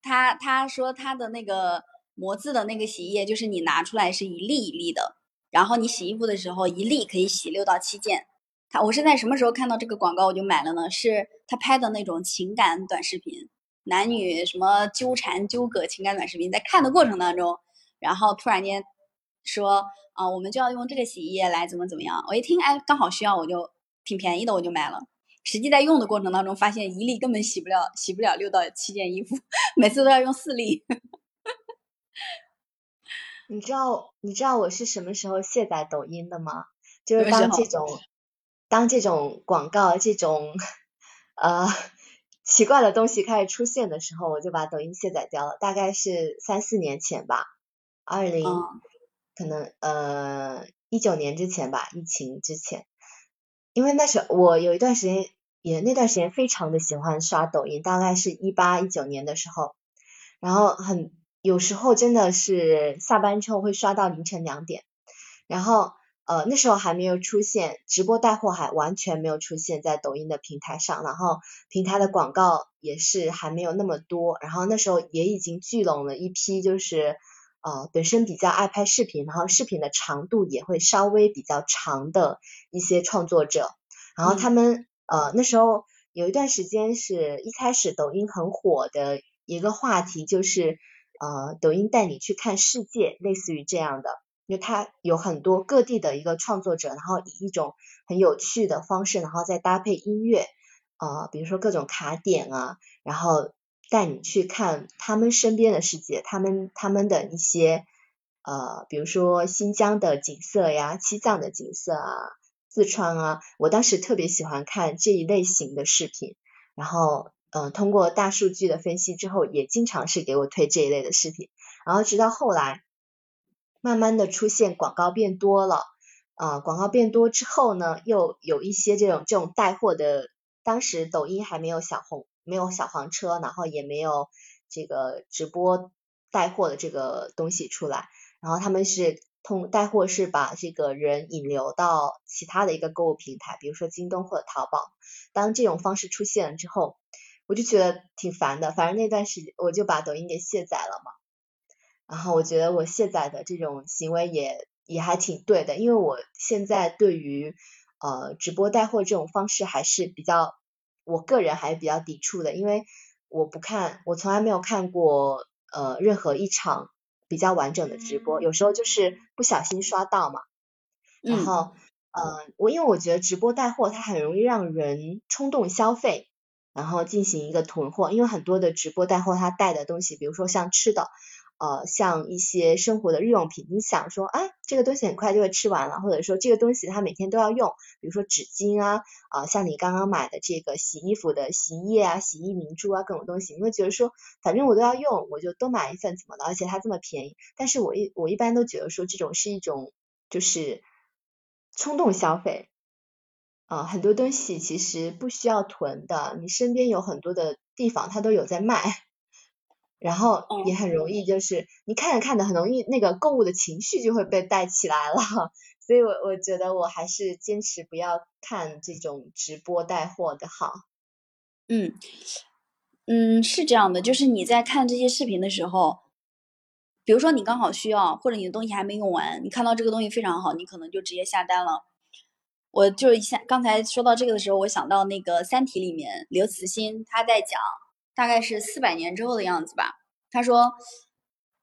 他他说他的那个魔字的那个洗衣液，就是你拿出来是一粒一粒的。然后你洗衣服的时候，一粒可以洗六到七件。他我是在什么时候看到这个广告我就买了呢？是他拍的那种情感短视频，男女什么纠缠纠葛情感短视频，在看的过程当中，然后突然间说啊，我们就要用这个洗衣液来怎么怎么样。我一听，哎，刚好需要，我就挺便宜的，我就买了。实际在用的过程当中，发现一粒根本洗不了，洗不了六到七件衣服，[LAUGHS] 每次都要用四粒。
你知道你知道我是什么时候卸载抖音的吗？就是当这种当这种广告这种呃奇怪的东西开始出现的时候，我就把抖音卸载掉了。大概是三四年前吧，二零可能呃一九年之前吧，疫情之前。因为那时候我有一段时间也那段时间非常的喜欢刷抖音，大概是一八一九年的时候，然后很。有时候真的是下班之后会刷到凌晨两点，然后呃那时候还没有出现直播带货，还完全没有出现在抖音的平台上，然后平台的广告也是还没有那么多，然后那时候也已经聚拢了一批就是呃本身比较爱拍视频，然后视频的长度也会稍微比较长的一些创作者，然后他们呃那时候有一段时间是一开始抖音很火的一个话题，就是呃，抖音带你去看世界，类似于这样的，因为它有很多各地的一个创作者，然后以一种很有趣的方式，然后再搭配音乐，呃，比如说各种卡点啊，然后带你去看他们身边的世界，他们他们的一些呃，比如说新疆的景色呀，西藏的景色啊。四川啊，我当时特别喜欢看这一类型的视频，然后嗯，通过大数据的分析之后，也经常是给我推这一类的视频，然后直到后来，慢慢的出现广告变多了，啊，广告变多之后呢，又有一些这种这种带货的，当时抖音还没有小红，没有小黄车，然后也没有这个直播带货的这个东西出来，然后他们是。通带货是把这个人引流到其他的一个购物平台，比如说京东或者淘宝。当这种方式出现了之后，我就觉得挺烦的。反正那段时间我就把抖音给卸载了嘛。然后我觉得我卸载的这种行为也也还挺对的，因为我现在对于呃直播带货这种方式还是比较，我个人还是比较抵触的，因为我不看，我从来没有看过呃任何一场。比较完整的直播，有时候就是不小心刷到嘛，然后，呃，我因为我觉得直播带货它很容易让人冲动消费，然后进行一个囤货，因为很多的直播带货它带的东西，比如说像吃的。呃，像一些生活的日用品，你想说，啊，这个东西很快就会吃完了，或者说这个东西它每天都要用，比如说纸巾啊，啊，像你刚刚买的这个洗衣服的洗衣液啊、洗衣凝珠啊，各种东西，你会觉得说，反正我都要用，我就多买一份，怎么的？而且它这么便宜，但是我一我一般都觉得说，这种是一种就是冲动消费，啊，很多东西其实不需要囤的，你身边有很多的地方它都有在卖。然后也很容易，就是你看着看着，很容易那个购物的情绪就会被带起来了。[LAUGHS] 所以我我觉得我还是坚持不要看这种直播带货的好。
嗯嗯，是这样的，就是你在看这些视频的时候，比如说你刚好需要，或者你的东西还没用完，你看到这个东西非常好，你可能就直接下单了。我就是一下刚才说到这个的时候，我想到那个《三体》里面刘慈欣他在讲。大概是四百年之后的样子吧。他说，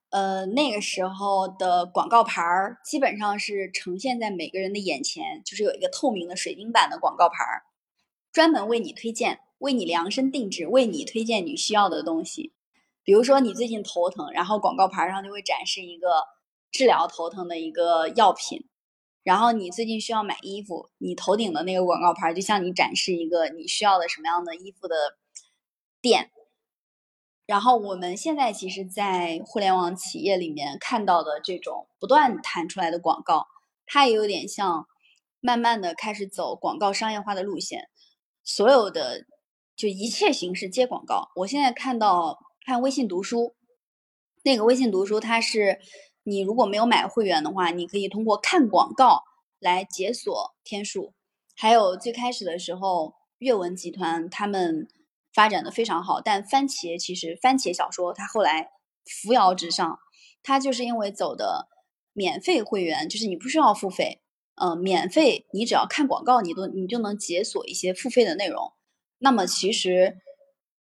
呃，那个时候的广告牌儿基本上是呈现在每个人的眼前，就是有一个透明的水晶版的广告牌儿，专门为你推荐、为你量身定制、为你推荐你需要的东西。比如说你最近头疼，然后广告牌上就会展示一个治疗头疼的一个药品。然后你最近需要买衣服，你头顶的那个广告牌就向你展示一个你需要的什么样的衣服的店。然后我们现在其实，在互联网企业里面看到的这种不断弹出来的广告，它也有点像慢慢的开始走广告商业化的路线，所有的就一切形式接广告。我现在看到看微信读书，那个微信读书，它是你如果没有买会员的话，你可以通过看广告来解锁天数。还有最开始的时候，阅文集团他们。发展的非常好，但番茄其实番茄小说它后来扶摇直上，它就是因为走的免费会员，就是你不需要付费，呃，免费你只要看广告，你都你就能解锁一些付费的内容。那么其实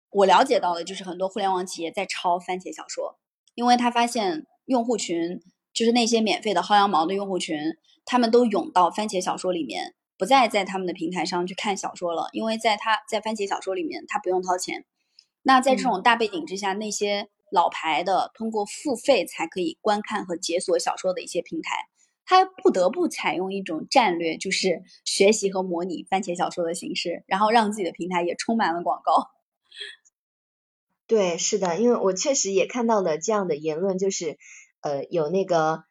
我了解到的就是很多互联网企业在抄番茄小说，因为他发现用户群就是那些免费的薅羊毛的用户群，他们都涌到番茄小说里面。不再在他们的平台上去看小说了，因为在他在番茄小说里面，他不用掏钱。那在这种大背景之下，那些老牌的通过付费才可以观看和解锁小说的一些平台，他不得不采用一种战略，就是学习和模拟番茄小说的形式，然后让自己的平台也充满了广告。
对，是的，因为我确实也看到了这样的言论，就是呃，有那个。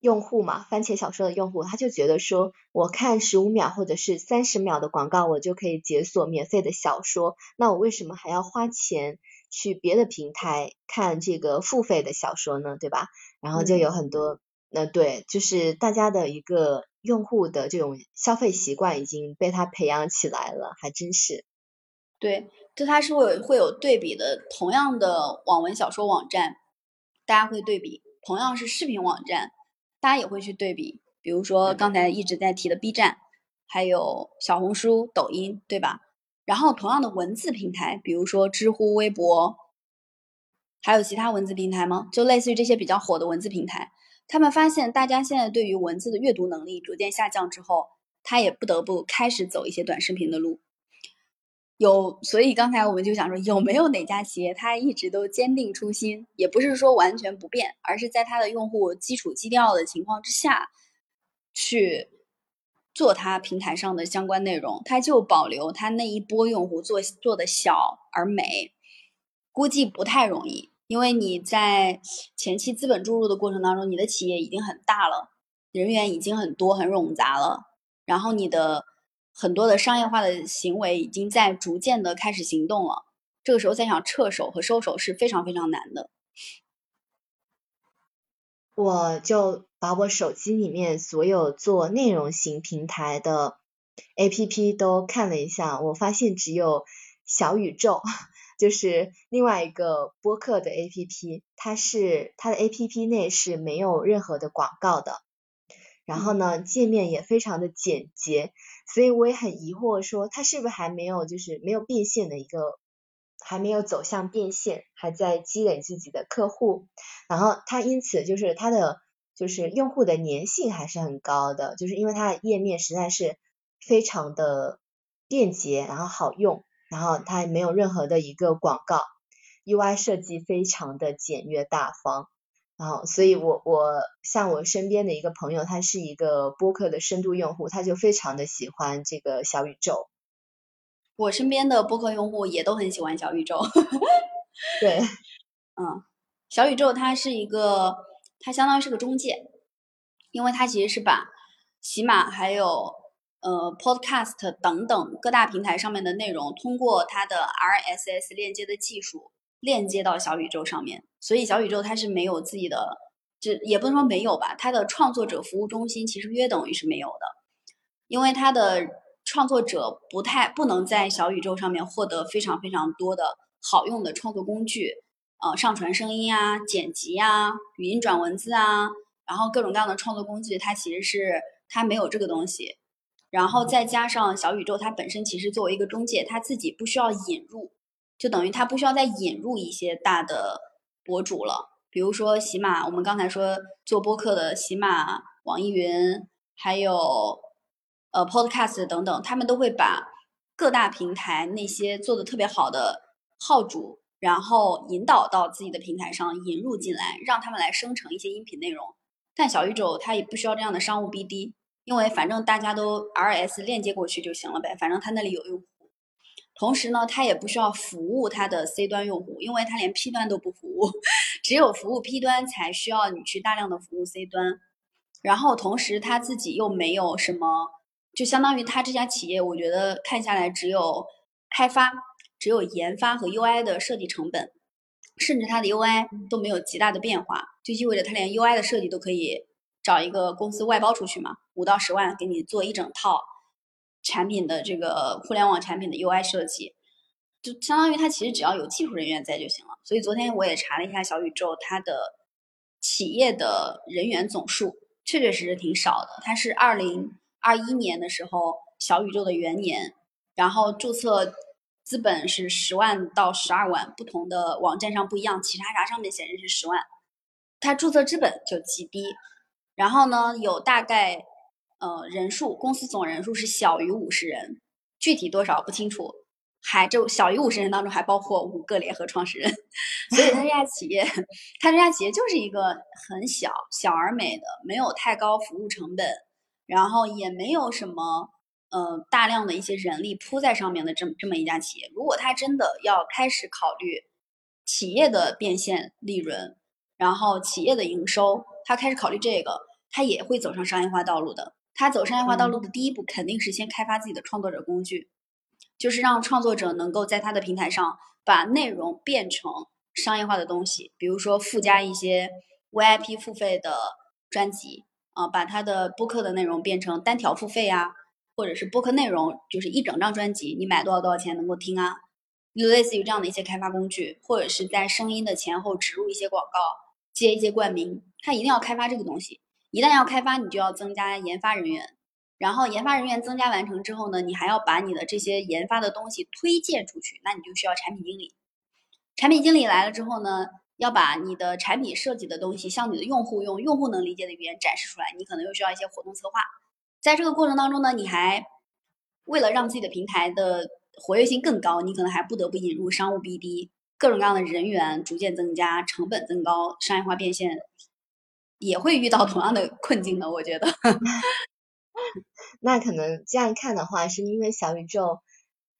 用户嘛，番茄小说的用户，他就觉得说，我看十五秒或者是三十秒的广告，我就可以解锁免费的小说，那我为什么还要花钱去别的平台看这个付费的小说呢？对吧？然后就有很多，呃，对，就是大家的一个用户的这种消费习惯已经被他培养起来了，还真是。
对，就它是会会有对比的，同样的网文小说网站，大家会对比，同样是视频网站。大家也会去对比，比如说刚才一直在提的 B 站，还有小红书、抖音，对吧？然后同样的文字平台，比如说知乎、微博，还有其他文字平台吗？就类似于这些比较火的文字平台，他们发现大家现在对于文字的阅读能力逐渐下降之后，他也不得不开始走一些短视频的路。有，所以刚才我们就想说，有没有哪家企业它一直都坚定初心，也不是说完全不变，而是在它的用户基础基调的情况之下，去做它平台上的相关内容，它就保留它那一波用户做做的小而美，估计不太容易，因为你在前期资本注入的过程当中，你的企业已经很大了，人员已经很多很冗杂了，然后你的。很多的商业化的行为已经在逐渐的开始行动了，这个时候再想撤手和收手是非常非常难的。
我就把我手机里面所有做内容型平台的 APP 都看了一下，我发现只有小宇宙，就是另外一个播客的 APP，它是它的 APP 内是没有任何的广告的。然后呢，界面也非常的简洁，所以我也很疑惑，说它是不是还没有就是没有变现的一个，还没有走向变现，还在积累自己的客户。然后它因此就是它的就是用户的粘性还是很高的，就是因为它的页面实在是非常的便捷，然后好用，然后它没有任何的一个广告，UI 设计非常的简约大方。然后，所以我我像我身边的一个朋友，他是一个播客的深度用户，他就非常的喜欢这个小宇宙。
我身边的播客用户也都很喜欢小宇宙。
对，[LAUGHS]
嗯，小宇宙它是一个，它相当于是个中介，因为它其实是把喜马还有呃 Podcast 等等各大平台上面的内容，通过它的 RSS 链接的技术。链接到小宇宙上面，所以小宇宙它是没有自己的，这也不能说没有吧，它的创作者服务中心其实约等于是没有的，因为它的创作者不太不能在小宇宙上面获得非常非常多的好用的创作工具，呃，上传声音啊、剪辑啊、语音转文字啊，然后各种各样的创作工具，它其实是它没有这个东西，然后再加上小宇宙它本身其实作为一个中介，它自己不需要引入。就等于他不需要再引入一些大的博主了，比如说喜马，我们刚才说做播客的喜马、网易云，还有呃 Podcast 等等，他们都会把各大平台那些做的特别好的号主，然后引导到自己的平台上，引入进来，让他们来生成一些音频内容。但小宇宙它也不需要这样的商务 BD，因为反正大家都 RS 链接过去就行了呗，反正它那里有用户。同时呢，它也不需要服务它的 C 端用户，因为它连 P 端都不服务，[LAUGHS] 只有服务 P 端才需要你去大量的服务 C 端。然后同时它自己又没有什么，就相当于它这家企业，我觉得看下来只有开发、只有研发和 UI 的设计成本，甚至它的 UI 都没有极大的变化，就意味着它连 UI 的设计都可以找一个公司外包出去嘛，五到十万给你做一整套。产品的这个互联网产品的 UI 设计，就相当于它其实只要有技术人员在就行了。所以昨天我也查了一下小宇宙，它的企业的人员总数确确实实挺少的。它是二零二一年的时候小宇宙的元年，然后注册资本是十万到十二万，不同的网站上不一样，企查查上面显示是十万，它注册资本就极低。然后呢，有大概。呃，人数公司总人数是小于五十人，具体多少不清楚。还就小于五十人当中还包括五个联合创始人，[LAUGHS] 所以他这家企业，他这家企业就是一个很小小而美的，没有太高服务成本，然后也没有什么呃大量的一些人力铺在上面的这么这么一家企业。如果他真的要开始考虑企业的变现利润，然后企业的营收，他开始考虑这个，他也会走上商业化道路的。他走商业化道路的第一步，肯定是先开发自己的创作者工具，就是让创作者能够在他的平台上把内容变成商业化的东西，比如说附加一些 VIP 付费的专辑啊，把他的播客的内容变成单条付费啊，或者是播客内容就是一整张专辑，你买多少多少钱能够听啊，就类似于这样的一些开发工具，或者是在声音的前后植入一些广告，接一些冠名，他一定要开发这个东西。一旦要开发，你就要增加研发人员，然后研发人员增加完成之后呢，你还要把你的这些研发的东西推荐出去，那你就需要产品经理。产品经理来了之后呢，要把你的产品设计的东西，向你的用户用用户能理解的语言展示出来。你可能又需要一些活动策划。在这个过程当中呢，你还为了让自己的平台的活跃性更高，你可能还不得不引入商务 BD，各种各样的人员逐渐增加，成本增高，商业化变现也会遇到同样的困境的。我觉得。[LAUGHS]
那可能这样看的话，是因为小宇宙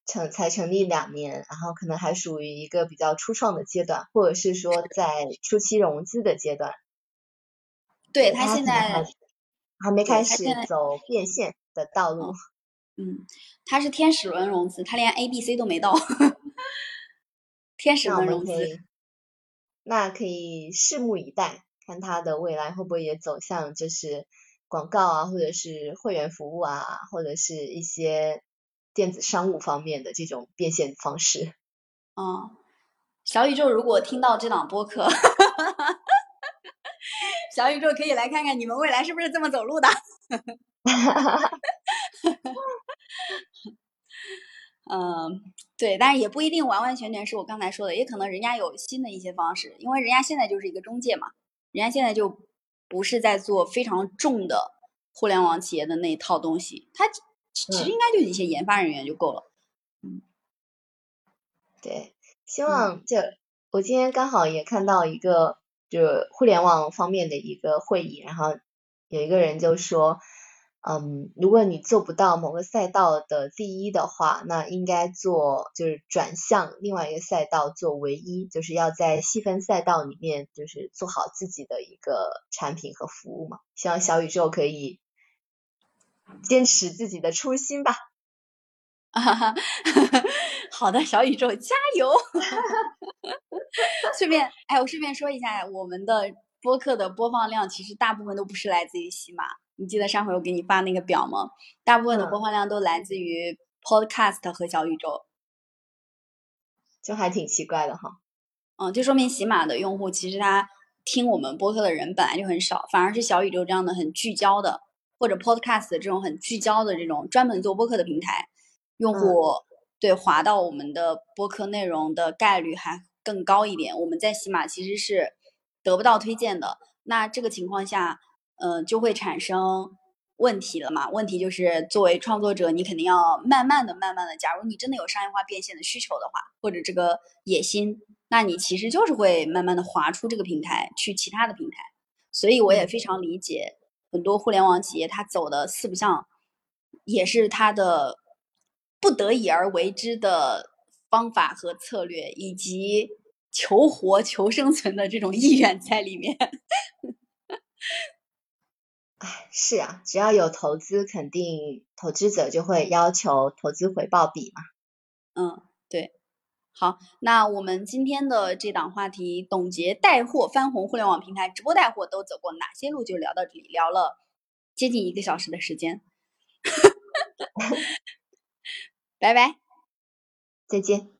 成才成立两年，然后可能还属于一个比较初创的阶段，或者是说在初期融资的阶段。
对他现在
还没开始走变现的道路。
嗯，他是天使轮融资，他连 A、B、C 都没到。[LAUGHS] 天使轮融资，
那可以拭目以待，看他的未来会不会也走向就是。广告啊，或者是会员服务啊，或者是一些电子商务方面的这种变现方式。
嗯，小宇宙如果听到这档播客，[LAUGHS] 小宇宙可以来看看你们未来是不是这么走路的。嗯，对，但是也不一定完完全全是我刚才说的，也可能人家有新的一些方式，因为人家现在就是一个中介嘛，人家现在就。不是在做非常重的互联网企业的那一套东西，它其实应该就一些研发人员就够了。嗯，
对，希望就我今天刚好也看到一个就互联网方面的一个会议，然后有一个人就说。嗯，如果你做不到某个赛道的第一的话，那应该做就是转向另外一个赛道做唯一，就是要在细分赛道里面就是做好自己的一个产品和服务嘛。希望小宇宙可以坚持自己的初心吧。
哈哈，好的，小宇宙加油！哈 [LAUGHS] 哈顺便，哎，我顺便说一下，我们的播客的播放量其实大部分都不是来自于喜马。你记得上回我给你发那个表吗？大部分的播放量都来自于 Podcast 和小宇宙，
就还挺奇怪的哈。
嗯，就说明喜马的用户其实他听我们播客的人本来就很少，反而是小宇宙这样的很聚焦的，或者 Podcast 这种很聚焦的这种专门做播客的平台，用户对滑到我们的播客内容的概率还更高一点。我们在喜马其实是得不到推荐的。那这个情况下。嗯，就会产生问题了嘛？问题就是作为创作者，你肯定要慢慢的、慢慢的。假如你真的有商业化变现的需求的话，或者这个野心，那你其实就是会慢慢的划出这个平台，去其他的平台。所以我也非常理解很多互联网企业，它走的四不像，也是它的不得已而为之的方法和策略，以及求活、求生存的这种意愿在里面。
是啊，只要有投资，肯定投资者就会要求投资回报比嘛。
嗯，对。好，那我们今天的这档话题，董洁带货翻红互联网平台，直播带货都走过哪些路，就聊到这里，聊了接近一个小时的时间。[LAUGHS] 拜拜，
再见。